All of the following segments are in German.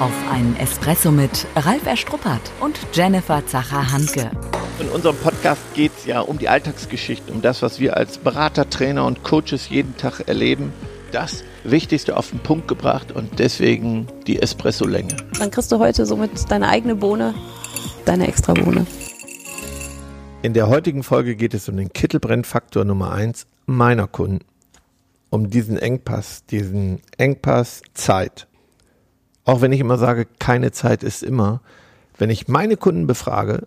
Auf einen Espresso mit Ralf Erstruppert und Jennifer Zacher-Hanke. In unserem Podcast geht es ja um die Alltagsgeschichten, um das, was wir als Berater, Trainer und Coaches jeden Tag erleben. Das Wichtigste auf den Punkt gebracht und deswegen die Espresso-Länge. Dann kriegst du heute somit deine eigene Bohne, deine extra Bohne. In der heutigen Folge geht es um den Kittelbrennfaktor Nummer 1 meiner Kunden. Um diesen Engpass, diesen Engpass Zeit. Auch wenn ich immer sage, keine Zeit ist immer. Wenn ich meine Kunden befrage,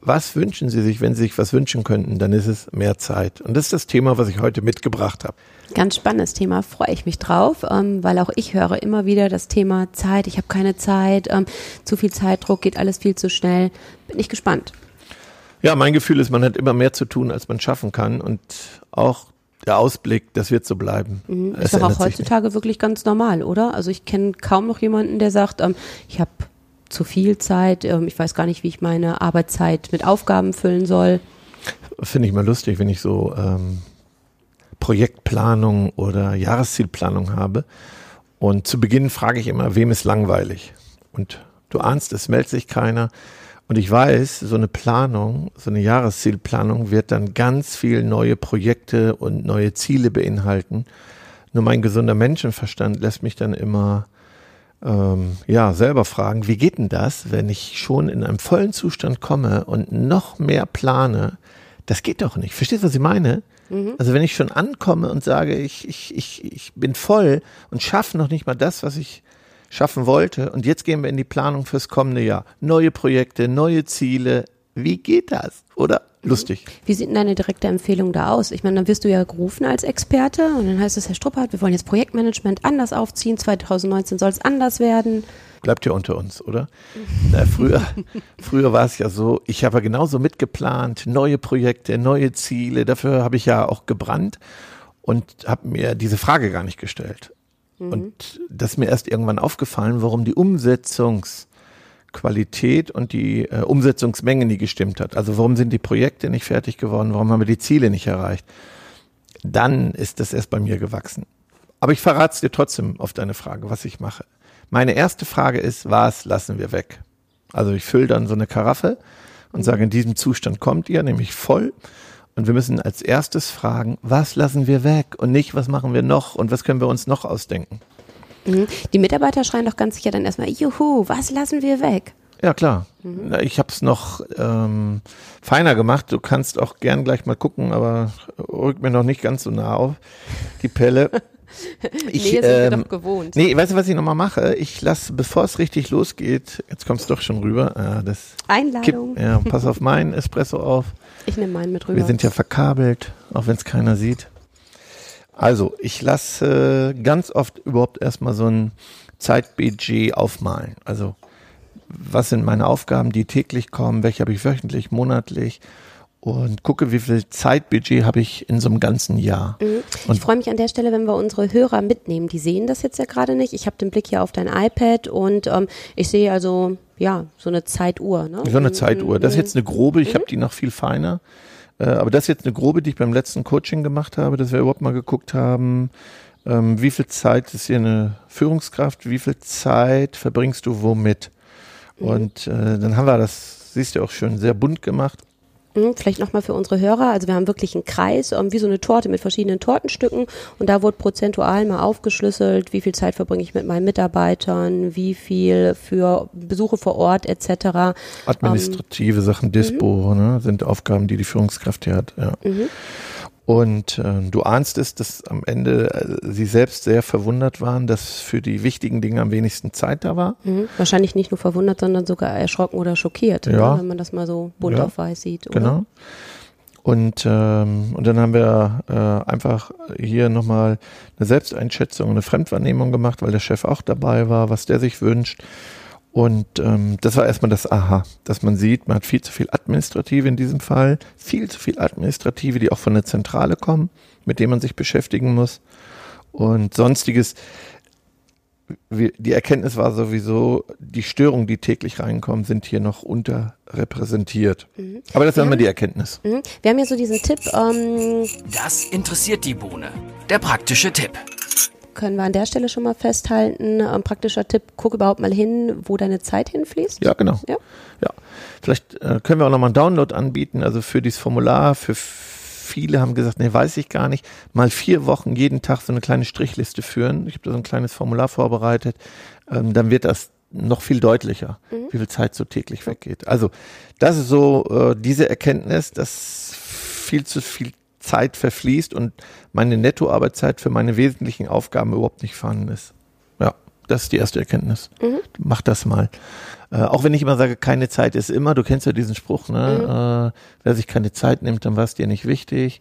was wünschen sie sich, wenn sie sich was wünschen könnten, dann ist es mehr Zeit. Und das ist das Thema, was ich heute mitgebracht habe. Ganz spannendes Thema, freue ich mich drauf, ähm, weil auch ich höre immer wieder das Thema Zeit, ich habe keine Zeit, ähm, zu viel Zeitdruck, geht alles viel zu schnell. Bin ich gespannt. Ja, mein Gefühl ist, man hat immer mehr zu tun, als man schaffen kann. Und auch der Ausblick, das wird so bleiben. Mhm. Ist doch auch heutzutage wirklich ganz normal, oder? Also ich kenne kaum noch jemanden, der sagt, ähm, ich habe zu viel Zeit, ähm, ich weiß gar nicht, wie ich meine Arbeitszeit mit Aufgaben füllen soll. Finde ich mal lustig, wenn ich so ähm, Projektplanung oder Jahreszielplanung habe. Und zu Beginn frage ich immer, wem ist langweilig? Und du ahnst, es meldet sich keiner. Und ich weiß, so eine Planung, so eine Jahreszielplanung wird dann ganz viel neue Projekte und neue Ziele beinhalten. Nur mein gesunder Menschenverstand lässt mich dann immer ähm, ja selber fragen, wie geht denn das, wenn ich schon in einem vollen Zustand komme und noch mehr plane? Das geht doch nicht. Verstehst du, was ich meine? Mhm. Also wenn ich schon ankomme und sage, ich, ich, ich, ich bin voll und schaffe noch nicht mal das, was ich schaffen wollte. Und jetzt gehen wir in die Planung fürs kommende Jahr. Neue Projekte, neue Ziele. Wie geht das? Oder? Lustig. Wie sieht denn deine direkte Empfehlung da aus? Ich meine, dann wirst du ja gerufen als Experte und dann heißt es, Herr Struppert, wir wollen jetzt Projektmanagement anders aufziehen. 2019 soll es anders werden. Bleibt ja unter uns, oder? Na, früher, früher war es ja so, ich habe ja genauso mitgeplant, neue Projekte, neue Ziele. Dafür habe ich ja auch gebrannt und habe mir diese Frage gar nicht gestellt. Mhm. Und das ist mir erst irgendwann aufgefallen, warum die Umsetzungsqualität und die äh, Umsetzungsmenge nie gestimmt hat. Also warum sind die Projekte nicht fertig geworden? Warum haben wir die Ziele nicht erreicht? Dann ist das erst bei mir gewachsen. Aber ich verrate es dir trotzdem auf deine Frage, was ich mache. Meine erste Frage ist, was lassen wir weg? Also ich fülle dann so eine Karaffe und mhm. sage, in diesem Zustand kommt ihr, nämlich voll. Und wir müssen als erstes fragen, was lassen wir weg und nicht, was machen wir noch und was können wir uns noch ausdenken. Mhm. Die Mitarbeiter schreien doch ganz sicher dann erstmal, juhu, was lassen wir weg? Ja, klar. Mhm. Ich habe es noch ähm, feiner gemacht. Du kannst auch gern gleich mal gucken, aber rückt mir noch nicht ganz so nah auf, die Pelle. Ich, nee, sind ähm, wir doch gewohnt. Nee, weißt du, was ich nochmal mache? Ich lasse, bevor es richtig losgeht, jetzt kommst du doch schon rüber. Äh, das Einladung. Kipp, ja, pass auf meinen Espresso auf. Ich nehme meinen mit rüber. Wir sind ja verkabelt, auch wenn es keiner sieht. Also, ich lasse äh, ganz oft überhaupt erstmal so ein Zeitbudget aufmalen. Also, was sind meine Aufgaben, die täglich kommen? Welche habe ich wöchentlich, monatlich? Und gucke, wie viel Zeitbudget habe ich in so einem ganzen Jahr. Mhm. Ich freue mich an der Stelle, wenn wir unsere Hörer mitnehmen. Die sehen das jetzt ja gerade nicht. Ich habe den Blick hier auf dein iPad und ähm, ich sehe also ja so eine Zeituhr. Ne? So eine Zeituhr. Das ist jetzt eine grobe. Ich mhm. habe die noch viel feiner. Äh, aber das ist jetzt eine grobe, die ich beim letzten Coaching gemacht habe, dass wir überhaupt mal geguckt haben, ähm, wie viel Zeit ist hier eine Führungskraft, wie viel Zeit verbringst du womit? Mhm. Und äh, dann haben wir das, siehst du auch schön, sehr bunt gemacht. Hm, vielleicht nochmal für unsere Hörer. Also wir haben wirklich einen Kreis, ähm, wie so eine Torte mit verschiedenen Tortenstücken. Und da wurde prozentual mal aufgeschlüsselt, wie viel Zeit verbringe ich mit meinen Mitarbeitern, wie viel für Besuche vor Ort etc. Administrative ähm, Sachen, Dispo, mhm. ne, sind Aufgaben, die die Führungskraft hier hat. Ja. Und äh, du ahnst es, dass am Ende äh, sie selbst sehr verwundert waren, dass für die wichtigen Dinge am wenigsten Zeit da war. Mhm. Wahrscheinlich nicht nur verwundert, sondern sogar erschrocken oder schockiert, ja. oder? wenn man das mal so bunt ja. auf weiß sieht. Oder? Genau. Und, ähm, und dann haben wir äh, einfach hier nochmal eine Selbsteinschätzung, eine Fremdwahrnehmung gemacht, weil der Chef auch dabei war, was der sich wünscht. Und ähm, das war erstmal das Aha, dass man sieht, man hat viel zu viel Administrative in diesem Fall, viel zu viel Administrative, die auch von der Zentrale kommen, mit denen man sich beschäftigen muss. Und sonstiges, die Erkenntnis war sowieso, die Störungen, die täglich reinkommen, sind hier noch unterrepräsentiert. Mhm. Aber das ist immer die Erkenntnis. Mhm. Wir haben ja so diesen Tipp. Ähm das interessiert die Bohne. Der praktische Tipp können wir an der Stelle schon mal festhalten. Ein praktischer Tipp, guck überhaupt mal hin, wo deine Zeit hinfließt. Ja, genau. Ja. ja. Vielleicht äh, können wir auch nochmal einen Download anbieten, also für dieses Formular, für viele haben gesagt, nee, weiß ich gar nicht, mal vier Wochen jeden Tag so eine kleine Strichliste führen. Ich habe da so ein kleines Formular vorbereitet. Ähm, dann wird das noch viel deutlicher, mhm. wie viel Zeit so täglich weggeht. Also das ist so äh, diese Erkenntnis, dass viel zu viel Zeit verfließt und meine Nettoarbeitszeit für meine wesentlichen Aufgaben überhaupt nicht vorhanden ist. Ja, das ist die erste Erkenntnis. Mhm. Mach das mal. Äh, auch wenn ich immer sage, keine Zeit ist immer, du kennst ja diesen Spruch, ne? Mhm. Äh, wer sich keine Zeit nimmt, dann war es dir nicht wichtig.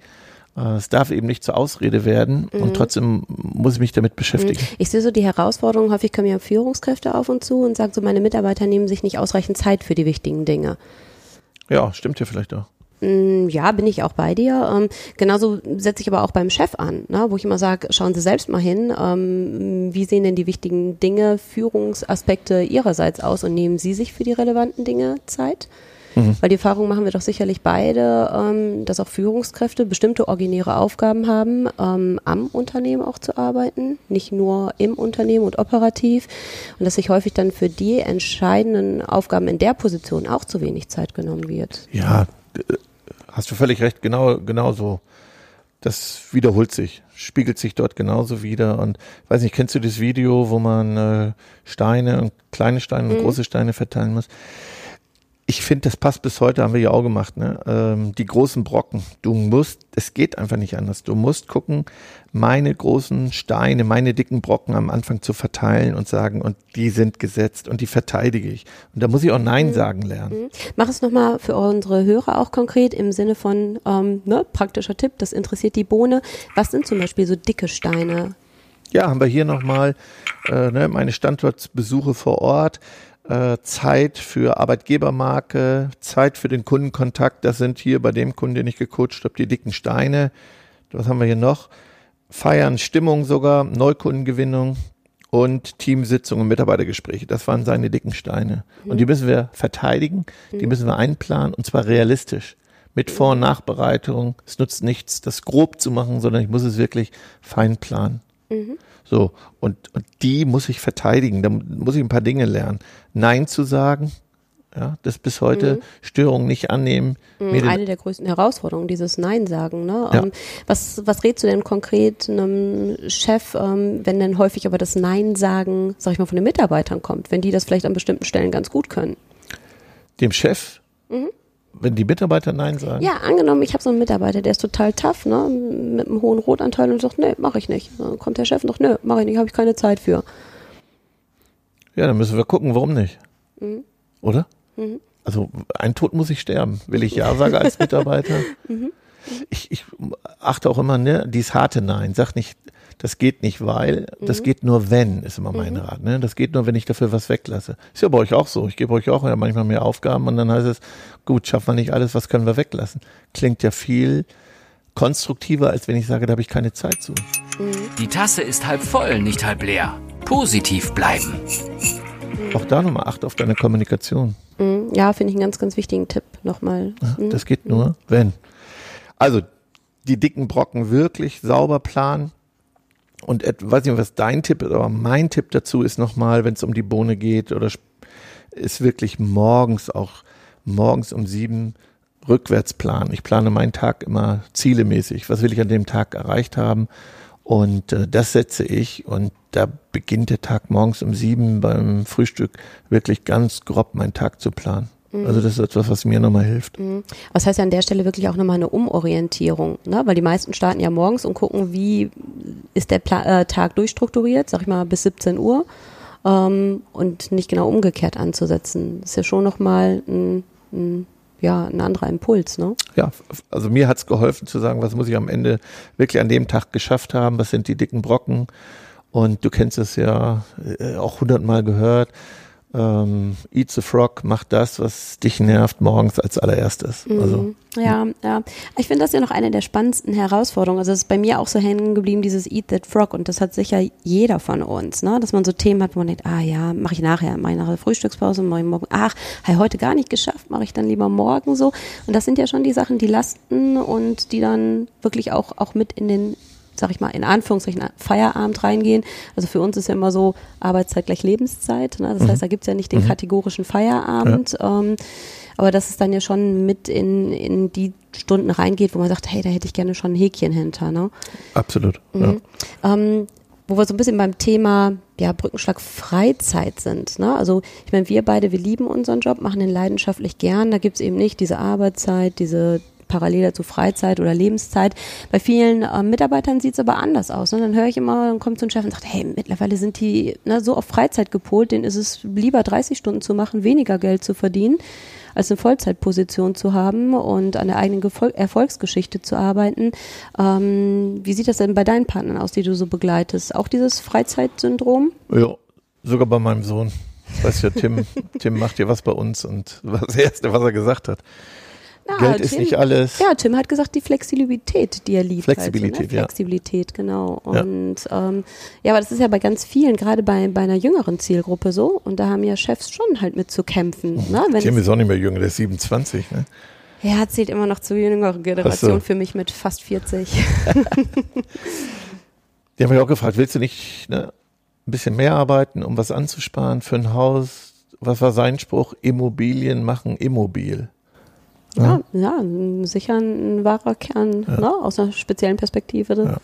Äh, es darf eben nicht zur Ausrede werden mhm. und trotzdem muss ich mich damit beschäftigen. Mhm. Ich sehe so die Herausforderung, häufig kommen ja Führungskräfte auf und zu und sagen so, meine Mitarbeiter nehmen sich nicht ausreichend Zeit für die wichtigen Dinge. Ja, stimmt ja vielleicht auch. Mm, ja, bin ich auch bei dir. Ähm, genauso setze ich aber auch beim Chef an, ne, wo ich immer sage, schauen Sie selbst mal hin, ähm, wie sehen denn die wichtigen Dinge, Führungsaspekte Ihrerseits aus und nehmen Sie sich für die relevanten Dinge Zeit? Mhm. Weil die Erfahrung machen wir doch sicherlich beide, ähm, dass auch Führungskräfte bestimmte originäre Aufgaben haben, ähm, am Unternehmen auch zu arbeiten, nicht nur im Unternehmen und operativ. Und dass sich häufig dann für die entscheidenden Aufgaben in der Position auch zu wenig Zeit genommen wird. Ja, hast du völlig recht, genau, genau so. Das wiederholt sich, spiegelt sich dort genauso wieder. Und weiß nicht, kennst du das Video, wo man äh, Steine und kleine Steine und mhm. große Steine verteilen muss? Ich finde, das passt bis heute, haben wir ja auch gemacht, ne? Ähm, die großen Brocken. Du musst, es geht einfach nicht anders. Du musst gucken, meine großen Steine, meine dicken Brocken am Anfang zu verteilen und sagen, und die sind gesetzt und die verteidige ich. Und da muss ich auch Nein mhm. sagen lernen. Mhm. Mach es nochmal für unsere Hörer auch konkret im Sinne von ähm, ne, praktischer Tipp, das interessiert die Bohne. Was sind zum Beispiel so dicke Steine? Ja, haben wir hier nochmal äh, ne, meine Standortbesuche vor Ort Zeit für Arbeitgebermarke, Zeit für den Kundenkontakt. Das sind hier bei dem Kunden, den ich gecoacht habe, die dicken Steine. Was haben wir hier noch? Feiern, Stimmung sogar, Neukundengewinnung und Teamsitzungen und Mitarbeitergespräche. Das waren seine dicken Steine. Mhm. Und die müssen wir verteidigen, die mhm. müssen wir einplanen und zwar realistisch. Mit Vor- und Nachbereitung. Es nutzt nichts, das grob zu machen, sondern ich muss es wirklich fein planen. Mhm. So, und, und die muss ich verteidigen, da muss ich ein paar Dinge lernen. Nein zu sagen, ja, das bis heute mhm. Störungen nicht annehmen. Mhm, eine der größten Herausforderungen, dieses Nein sagen. Ne? Ja. Ähm, was, was rätst du denn konkret einem Chef, ähm, wenn denn häufig aber das Nein sagen, sag ich mal, von den Mitarbeitern kommt, wenn die das vielleicht an bestimmten Stellen ganz gut können? Dem Chef? Mhm wenn die Mitarbeiter Nein sagen? Ja, angenommen, ich habe so einen Mitarbeiter, der ist total tough, ne, mit einem hohen Rotanteil und sagt, nee, mache ich nicht. Dann kommt der Chef noch, nö, mache ich nicht, habe ich keine Zeit für. Ja, dann müssen wir gucken, warum nicht. Mhm. Oder? Mhm. Also ein Tod muss ich sterben. Will ich Ja sagen als Mitarbeiter? mhm. Ich, ich achte auch immer, ne, dieses harte Nein. Sag nicht, das geht nicht, weil, das mhm. geht nur wenn, ist immer mein mhm. Rat. Ne? Das geht nur, wenn ich dafür was weglasse. Ist ja bei euch auch so. Ich gebe euch auch ja manchmal mehr Aufgaben und dann heißt es, gut, schaffen wir nicht alles, was können wir weglassen? Klingt ja viel konstruktiver, als wenn ich sage, da habe ich keine Zeit zu. Mhm. Die Tasse ist halb voll, nicht halb leer. Positiv bleiben. Auch da nochmal Acht auf deine Kommunikation. Mhm. Ja, finde ich einen ganz, ganz wichtigen Tipp nochmal. Das geht nur, wenn. Also, die dicken Brocken wirklich sauber planen, und weiß nicht, was dein Tipp ist, aber mein Tipp dazu ist nochmal, wenn es um die Bohne geht oder ist wirklich morgens auch morgens um sieben rückwärts planen. Ich plane meinen Tag immer zielemäßig. Was will ich an dem Tag erreicht haben? Und äh, das setze ich und da beginnt der Tag morgens um sieben beim Frühstück wirklich ganz grob meinen Tag zu planen. Also das ist etwas, was mir nochmal hilft. Mhm. Was heißt ja an der Stelle wirklich auch nochmal eine Umorientierung, ne? weil die meisten starten ja morgens und gucken, wie ist der Pla äh, Tag durchstrukturiert, sag ich mal bis 17 Uhr ähm, und nicht genau umgekehrt anzusetzen. Ist ja schon nochmal ein, ein ja, ein anderer Impuls, ne? Ja, also mir hat's geholfen zu sagen, was muss ich am Ende wirklich an dem Tag geschafft haben, was sind die dicken Brocken und du kennst es ja äh, auch hundertmal gehört, ähm, Eat the Frog macht das, was dich nervt, morgens als allererstes. Mhm. Also, ja, ja. Ich finde das ja noch eine der spannendsten Herausforderungen. Also es ist bei mir auch so hängen geblieben, dieses Eat that Frog. Und das hat sicher jeder von uns, ne? Dass man so Themen hat, wo man denkt, ah ja, mache ich nachher, mache ich nach der Frühstückspause, mache ich morgen, ach, habe heute gar nicht geschafft, mache ich dann lieber morgen so. Und das sind ja schon die Sachen, die lasten und die dann wirklich auch, auch mit in den sag ich mal, in Anführungszeichen Feierabend reingehen. Also für uns ist ja immer so Arbeitszeit gleich Lebenszeit. Ne? Das mhm. heißt, da gibt's ja nicht den mhm. kategorischen Feierabend. Ja. Ähm, aber dass es dann ja schon mit in, in die Stunden reingeht, wo man sagt, hey, da hätte ich gerne schon ein Häkchen hinter. Ne? Absolut. Mhm. Ja. Ähm, wo wir so ein bisschen beim Thema ja, Brückenschlag Freizeit sind. Ne? Also ich meine, wir beide, wir lieben unseren Job, machen den leidenschaftlich gern. Da gibt's eben nicht diese Arbeitszeit, diese parallel dazu Freizeit oder Lebenszeit. Bei vielen äh, Mitarbeitern sieht's aber anders aus. Ne? Dann höre ich immer, dann kommt so ein Chef und sagt, hey, mittlerweile sind die ne, so auf Freizeit gepolt, denen ist es lieber 30 Stunden zu machen, weniger Geld zu verdienen, als eine Vollzeitposition zu haben und an der eigenen Gefol Erfolgsgeschichte zu arbeiten. Ähm, wie sieht das denn bei deinen Partnern aus, die du so begleitest? Auch dieses Freizeitsyndrom? Ja, sogar bei meinem Sohn. Weißt du, Tim, Tim macht ja was bei uns und das Erste, was er gesagt hat. Na, Geld Tim, ist nicht alles. Ja, Tim hat gesagt, die Flexibilität, die er liebt. Flexibilität, halt, ne? Flexibilität, genau. Und ja. Ähm, ja, aber das ist ja bei ganz vielen, gerade bei, bei einer jüngeren Zielgruppe so. Und da haben ja Chefs schon halt mit zu kämpfen. Mhm. Ne? Wenn Tim ist auch nicht mehr jünger, der ist 27, ne? Ja, zählt immer noch zur jüngeren Generation so. für mich mit fast 40. die haben mich auch gefragt, willst du nicht ne, ein bisschen mehr arbeiten, um was anzusparen für ein Haus? Was war sein Spruch? Immobilien machen immobil. Ja, ja, sicher ein wahrer Kern ja. ne, aus einer speziellen Perspektive. Ja.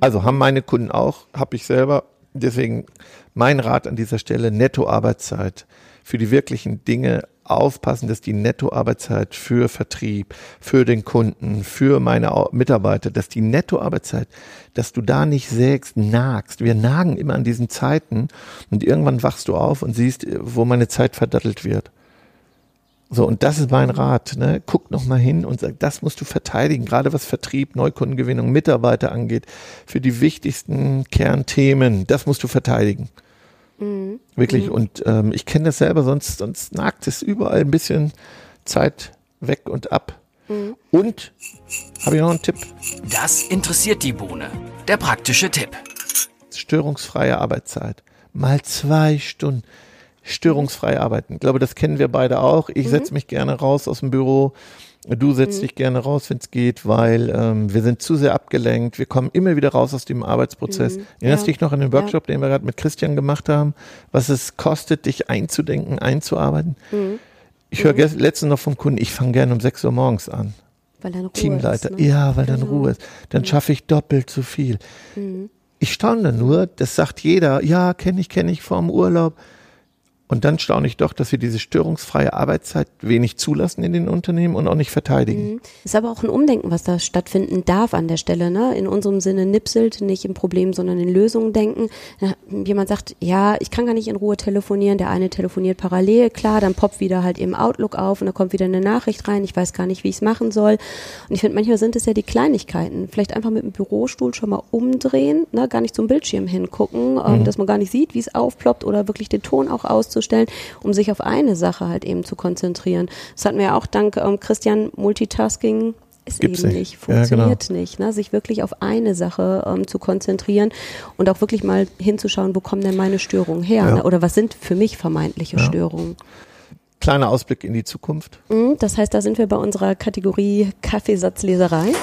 Also haben meine Kunden auch, habe ich selber. Deswegen mein Rat an dieser Stelle, Nettoarbeitszeit für die wirklichen Dinge aufpassen, dass die Nettoarbeitszeit für Vertrieb, für den Kunden, für meine Mitarbeiter, dass die Nettoarbeitszeit, dass du da nicht sägst, nagst. Wir nagen immer an diesen Zeiten und irgendwann wachst du auf und siehst, wo meine Zeit verdattelt wird. So, und das ist mein Rat. Ne? Guck noch mal hin und sag, das musst du verteidigen, gerade was Vertrieb, Neukundengewinnung, Mitarbeiter angeht, für die wichtigsten Kernthemen. Das musst du verteidigen. Mhm. Wirklich. Mhm. Und ähm, ich kenne das selber, sonst, sonst nagt es überall ein bisschen Zeit weg und ab. Mhm. Und habe ich noch einen Tipp? Das interessiert die Bohne. Der praktische Tipp. Störungsfreie Arbeitszeit. Mal zwei Stunden störungsfrei arbeiten. Ich glaube, das kennen wir beide auch. Ich mhm. setze mich gerne raus aus dem Büro. Du setzt mhm. dich gerne raus, wenn es geht, weil ähm, wir sind zu sehr abgelenkt. Wir kommen immer wieder raus aus dem Arbeitsprozess. Mhm. Erinnerst ja. dich noch an den Workshop, ja. den wir gerade mit Christian gemacht haben, was es kostet, dich einzudenken, einzuarbeiten? Mhm. Ich höre mhm. letztens noch vom Kunden, ich fange gerne um 6 Uhr morgens an. Weil dann Ruhe Teamleiter, ist, ne? ja, weil genau. dann Ruhe ist. Dann mhm. schaffe ich doppelt so viel. Mhm. Ich staune nur, das sagt jeder, ja, kenne ich, kenne ich vom Urlaub. Und dann staune ich doch, dass wir diese störungsfreie Arbeitszeit wenig zulassen in den Unternehmen und auch nicht verteidigen. Mhm. Ist aber auch ein Umdenken, was da stattfinden darf an der Stelle. Ne? In unserem Sinne nipselt, nicht im Problem, sondern in Lösungen denken. Jemand sagt, ja, ich kann gar nicht in Ruhe telefonieren. Der eine telefoniert parallel, klar, dann poppt wieder halt im Outlook auf und da kommt wieder eine Nachricht rein. Ich weiß gar nicht, wie ich es machen soll. Und ich finde, manchmal sind es ja die Kleinigkeiten. Vielleicht einfach mit dem Bürostuhl schon mal umdrehen, ne? gar nicht zum Bildschirm hingucken, ähm, mhm. dass man gar nicht sieht, wie es aufploppt oder wirklich den Ton auch auszustellen darzustellen, um sich auf eine Sache halt eben zu konzentrieren. Das hatten wir ja auch dank ähm, Christian Multitasking ist Gibt's eben nicht, funktioniert ja, genau. nicht, ne? sich wirklich auf eine Sache ähm, zu konzentrieren und auch wirklich mal hinzuschauen, wo kommen denn meine Störungen her ja. ne? oder was sind für mich vermeintliche ja. Störungen. Kleiner Ausblick in die Zukunft. Mhm, das heißt, da sind wir bei unserer Kategorie Kaffeesatzleserei.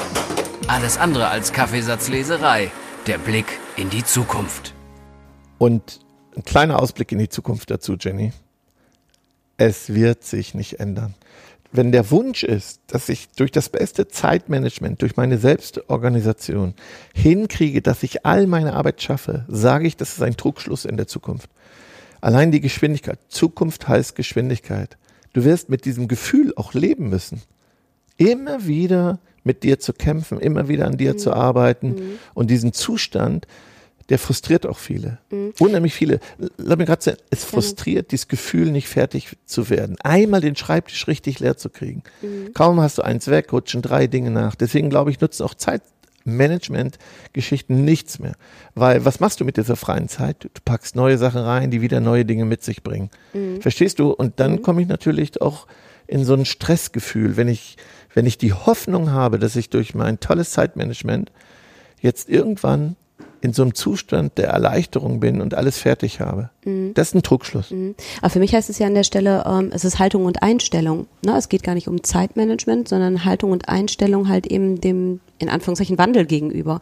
Alles andere als Kaffeesatzleserei. Der Blick in die Zukunft. Und ein kleiner Ausblick in die Zukunft dazu, Jenny. Es wird sich nicht ändern. Wenn der Wunsch ist, dass ich durch das beste Zeitmanagement, durch meine Selbstorganisation hinkriege, dass ich all meine Arbeit schaffe, sage ich, das ist ein Trugschluss in der Zukunft. Allein die Geschwindigkeit. Zukunft heißt Geschwindigkeit. Du wirst mit diesem Gefühl auch leben müssen. Immer wieder mit dir zu kämpfen, immer wieder an dir mhm. zu arbeiten mhm. und diesen Zustand, der frustriert auch viele. Mhm. Unheimlich viele. Lass mir gerade sagen, es frustriert dieses Gefühl, nicht fertig zu werden. Einmal den Schreibtisch richtig leer zu kriegen. Mhm. Kaum hast du eins weg, rutschen drei Dinge nach. Deswegen glaube ich, nutzen auch Zeitmanagement-Geschichten nichts mehr. Weil was machst du mit dieser freien Zeit? Du packst neue Sachen rein, die wieder neue Dinge mit sich bringen. Mhm. Verstehst du? Und dann mhm. komme ich natürlich auch in so ein Stressgefühl, wenn ich, wenn ich die Hoffnung habe, dass ich durch mein tolles Zeitmanagement jetzt irgendwann in so einem Zustand der Erleichterung bin und alles fertig habe. Mhm. Das ist ein Trugschluss. Aber für mich heißt es ja an der Stelle, ähm, es ist Haltung und Einstellung. Ne? Es geht gar nicht um Zeitmanagement, sondern Haltung und Einstellung halt eben dem, in Anführungszeichen, Wandel gegenüber.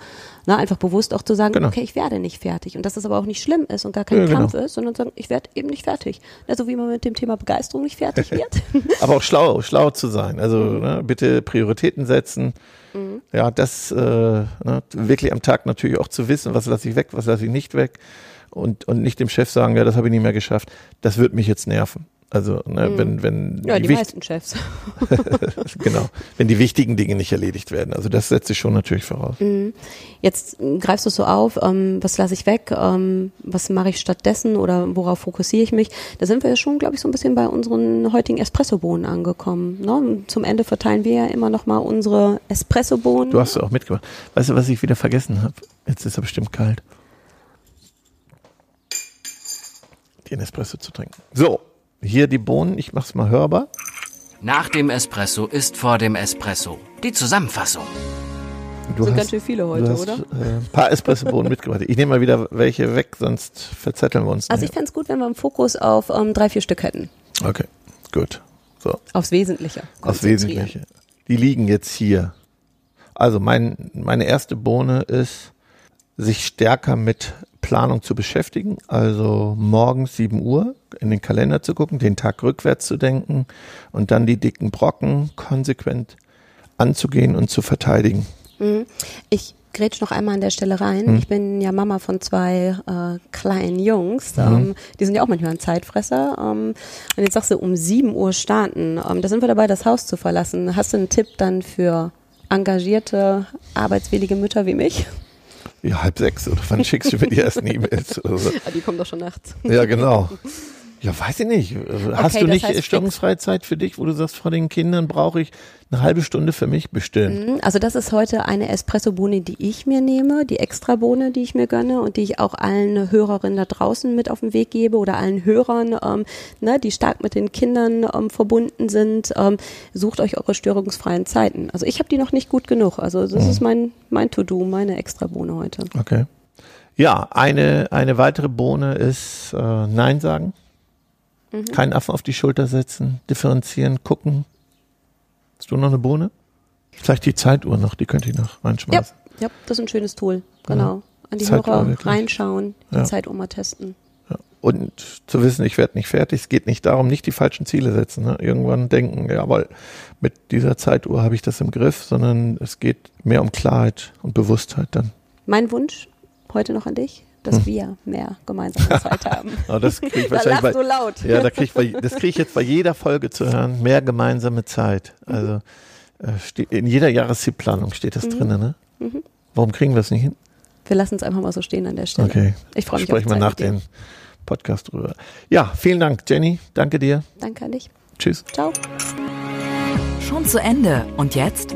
Ne? Einfach bewusst auch zu sagen, Genau. okay, ich werde nicht fertig. Und dass das aber auch nicht schlimm ist und gar kein Ja, genau. Kampf ist, sondern sagen, ich werde eben nicht fertig. Also wie man mit dem Thema Begeisterung nicht fertig wird. Aber auch schlau, schlau zu sein. Also ne, bitte Prioritäten setzen. Ja, das äh, ne, wirklich am Tag natürlich auch zu wissen, was lasse ich weg, was lasse ich nicht weg. Und, und nicht dem Chef sagen, ja, das habe ich nicht mehr geschafft. Das wird mich jetzt nerven. Also, ne, wenn, wenn ja, die wicht- meisten Chefs. genau, wenn die wichtigen Dinge nicht erledigt werden. Also das setze ich schon natürlich voraus. Jetzt ähm, greifst du es so auf, ähm, was lasse ich weg, ähm, was mache ich stattdessen oder worauf fokussiere ich mich? Da sind wir ja schon, glaube ich, so ein bisschen bei unseren heutigen Espressobohnen angekommen. Ne? Zum Ende verteilen wir ja immer noch mal unsere Espressobohnen. Du hast es auch mitgemacht. Weißt du, was ich wieder vergessen habe? Jetzt ist er bestimmt kalt. Den Espresso zu trinken. So, hier die Bohnen. Ich mach's mal hörbar. Nach dem Espresso ist vor dem Espresso. Die Zusammenfassung. Du Sind ganz schön viele heute, du hast, oder? Äh, ein paar Espresso-Bohnen mitgebracht. Ich nehme mal wieder welche weg, sonst verzetteln wir uns. also ich fände es gut, wenn wir einen Fokus auf ähm, drei, vier Stück hätten. okay, gut. So, Aufs Wesentliche. aufs. Wesentliche. Die liegen jetzt hier. Also mein, meine erste Bohne ist, sich stärker mit Planung zu beschäftigen. Also morgens 7 Uhr in den Kalender zu gucken, den Tag rückwärts zu denken und dann die dicken Brocken konsequent anzugehen und zu verteidigen. Ich grätsch noch einmal an der Stelle rein. Hm. Ich bin ja Mama von zwei äh, kleinen Jungs. Mhm. Ähm, die sind ja auch manchmal ein Zeitfresser. Ähm, und jetzt sagst du, um 7 Uhr starten. Ähm, da sind wir dabei, das Haus zu verlassen. Hast du einen Tipp dann für engagierte, arbeitswillige Mütter wie mich? Ja, halb sechs oder wann schickst du mir die ersten E-Mails so? Ah, die kommen doch schon nachts. Ja, genau. Ja, weiß ich nicht. Hast Okay, du nicht heißt störungsfreie Zeit für dich, wo du sagst, vor den Kindern brauche ich eine halbe Stunde für mich bestimmt? Also das ist heute eine Espresso-Bohne, die ich mir nehme, die Extra-Bohne, die ich mir gönne und die ich auch allen Hörerinnen da draußen mit auf den Weg gebe oder allen Hörern, ähm, ne, die stark mit den Kindern ähm, verbunden sind. Ähm, sucht euch eure störungsfreien Zeiten. Also ich habe die noch nicht gut genug. Also das ist mein, mein To-Do, meine Extra-Bohne heute. Okay. Ja, eine, eine weitere Bohne ist äh, Nein sagen. Keinen Affen auf die Schulter setzen, differenzieren, gucken. Hast du noch eine Bohne? Vielleicht die Zeituhr noch, die könnte ich noch Ja, reinschmeißen. ja, das ist ein schönes Tool. Genau. An die Zeituhr Hörer wirklich. reinschauen, die Ja. Zeit mal testen. Ja. Und zu wissen, ich werde nicht fertig. Es geht nicht darum, nicht die falschen Ziele setzen. Ne? Irgendwann denken, jawohl, mit dieser Zeituhr habe ich das im Griff, sondern es geht mehr um Klarheit und Bewusstheit dann. Mein Wunsch heute noch an dich, dass Hm. wir mehr gemeinsame Zeit haben. Aber das kriege ich Da wahrscheinlich lachst bei, du laut. Ja, da krieg ich bei, das kriege ich jetzt bei jeder Folge zu hören. Mehr gemeinsame Zeit. Also äh, in jeder Jahreszielplanung steht das drin, ne? Warum kriegen wir es nicht hin? Wir lassen es einfach mal so stehen an der Stelle. Okay. Ich freue mich Sprechen wir nach dem Podcast drüber. Ja, vielen Dank, Jenny. Danke dir. Danke an dich. Tschüss. Ciao. Schon zu Ende. Und jetzt?